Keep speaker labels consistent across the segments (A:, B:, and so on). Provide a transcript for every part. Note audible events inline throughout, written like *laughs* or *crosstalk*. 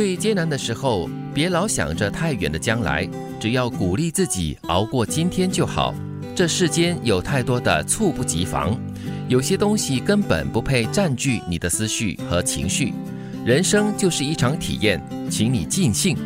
A: 最艰难的时候，别老想着太远的将来，只要鼓励自己熬过今天就好。这世间有太多的猝不及防，有些东西根本不配占据你的思绪和情绪。人生就是一场体验，请你尽兴。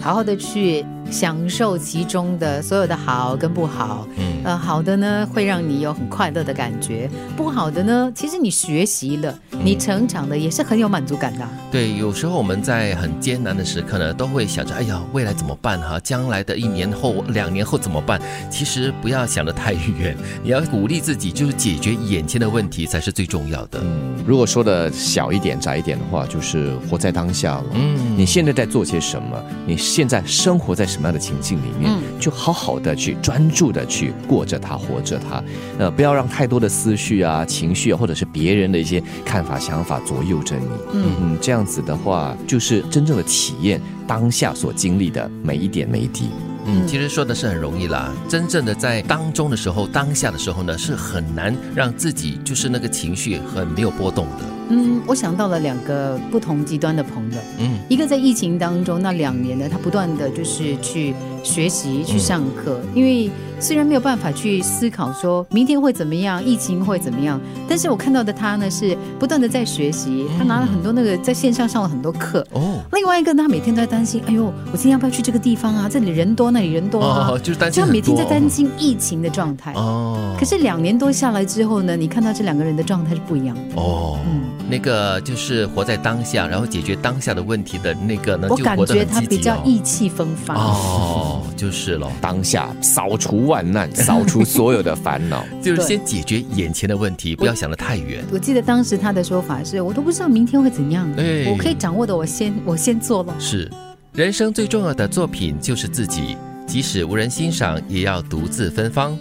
B: 好好的去享受其中的所有的好跟不好，嗯，呃，好的呢会让你有很快乐的感觉，不好的呢，其实你学习了，你成长的也是很有满足感的。
A: 对，有时候我们在很艰难的时刻呢，都会想着，哎呀，未来怎么办哈？将来的一年后、两年后怎么办？其实不要想得太远，你要鼓励自己，就是解决眼前的问题才是最重要的。
C: 嗯，如果说的小一点、窄一点的话，就是活在当下了。嗯，你现在在做些什么？你。现在生活在什么样的情境里面，就好好的去专注的去过着它，活着它，呃，不要让太多的思绪啊、情绪啊，或者是别人的一些看法、想法左右着你。嗯嗯，这样子的话，就是真正的体验当下所经历的每一点每一滴。
A: 嗯，其实说的是很容易啦，真正的在当中的时候，当下的时候呢，是很难让自己就是那个情绪很没有波动的。
B: 嗯，我想到了两个不同极端的朋友。嗯，一个在疫情当中那两年呢，他不断的就是去学习、去上课，因为。虽然没有办法去思考说明天会怎么样，疫情会怎么样，但是我看到的他呢是不断的在学习，他拿了很多那个在线上上了很多课。哦，另外一个呢，他每天都在担心，哎呦，我今天要不要去这个地方啊？这里人多，那里人多啊，
A: 就是担心
B: 就每天在担心疫情的状态。哦，可是两年多下来之后呢，你看到这两个人的状态是不一样的。哦，
A: 嗯，那个就是活在当下，然后解决当下的问题的那个呢，
B: 我感觉他比较意气风发。
A: 哦，就是了，
C: 当下扫除。万难扫除所有的烦恼，*laughs*
A: 就是先解决眼前的问题，不要想得太远。
B: 我记得当时他的说法是：我都不知道明天会怎样，我可以掌握的，我先我先做了。
A: 是，人生最重要的作品就是自己，即使无人欣赏，也要独自芬芳。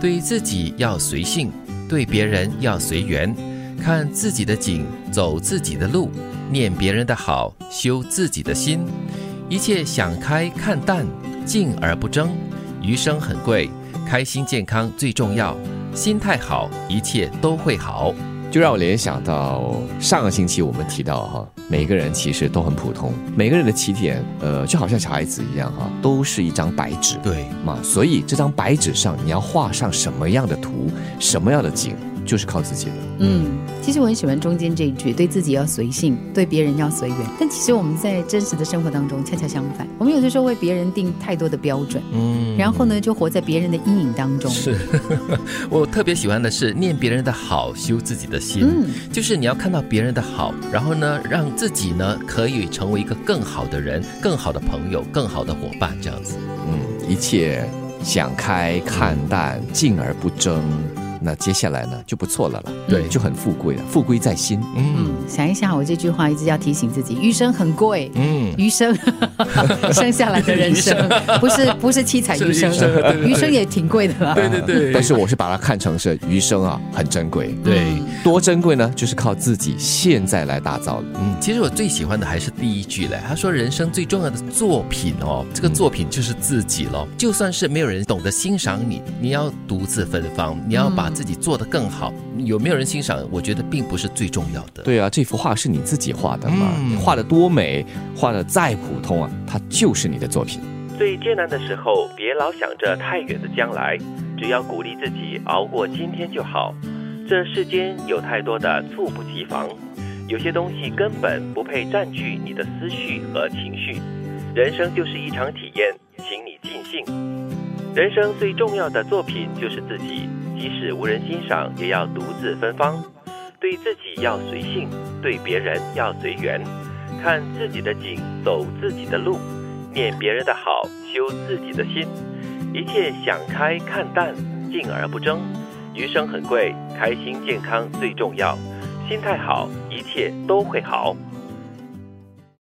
A: 对自己要随性，对别人要随缘。看自己的景，走自己的路，念别人的好，修自己的心。一切想开看淡，静而不争。余生很贵，开心健康最重要，心态好，一切都会好。
C: 就让我联想到上个星期我们提到哈，每个人其实都很普通，每个人的起点，呃，就好像小孩子一样哈，都是一张白纸，
A: 对
C: 嘛？所以这张白纸上你要画上什么样的图，什么样的景。就是靠自己的。
B: 嗯，其实我很喜欢中间这一句：对自己要随性，对别人要随缘。但其实我们在真实的生活当中恰恰相反，我们有的时候为别人定太多的标准，嗯，然后呢就活在别人的阴影当中。
A: 是，*laughs* 我特别喜欢的是念别人的好，修自己的心。嗯，就是你要看到别人的好，然后呢让自己呢可以成为一个更好的人、更好的朋友、更好的伙伴，这样子。
C: 嗯，一切想开看淡，静而不争。那接下来呢就不错了了，对，就很富贵了，富贵在心。
B: 嗯，想一想，我这句话一直要提醒自己，余生很贵。嗯，余生 *laughs* 生下来的人生 *laughs* 不是不是七彩余生，余生也挺贵的啦。
A: 对对对，
C: 但是我是把它看成是余生啊，很珍贵。
A: 对，
C: 多珍贵呢，就是靠自己现在来打造的。
A: 嗯，其实我最喜欢的还是第一句嘞，他说人生最重要的作品哦，这个作品就是自己了。就算是没有人懂得欣赏你，你要独自芬芳，你要把。自己做得更好，有没有人欣赏？我觉得并不是最重要的。
C: 对啊，这幅画是你自己画的嘛？你画的多美，画的再普通啊，它就是你的作品。
A: 最艰难的时候，别老想着太远的将来，只要鼓励自己熬过今天就好。这世间有太多的猝不及防，有些东西根本不配占据你的思绪和情绪。人生就是一场体验，请你尽兴。人生最重要的作品就是自己。即使无人欣赏，也要独自芬芳。对自己要随性，对别人要随缘。看自己的景，走自己的路，念别人的好，修自己的心。一切想开看淡，静而不争。余生很贵，开心健康最重要。心态好，一切都会好。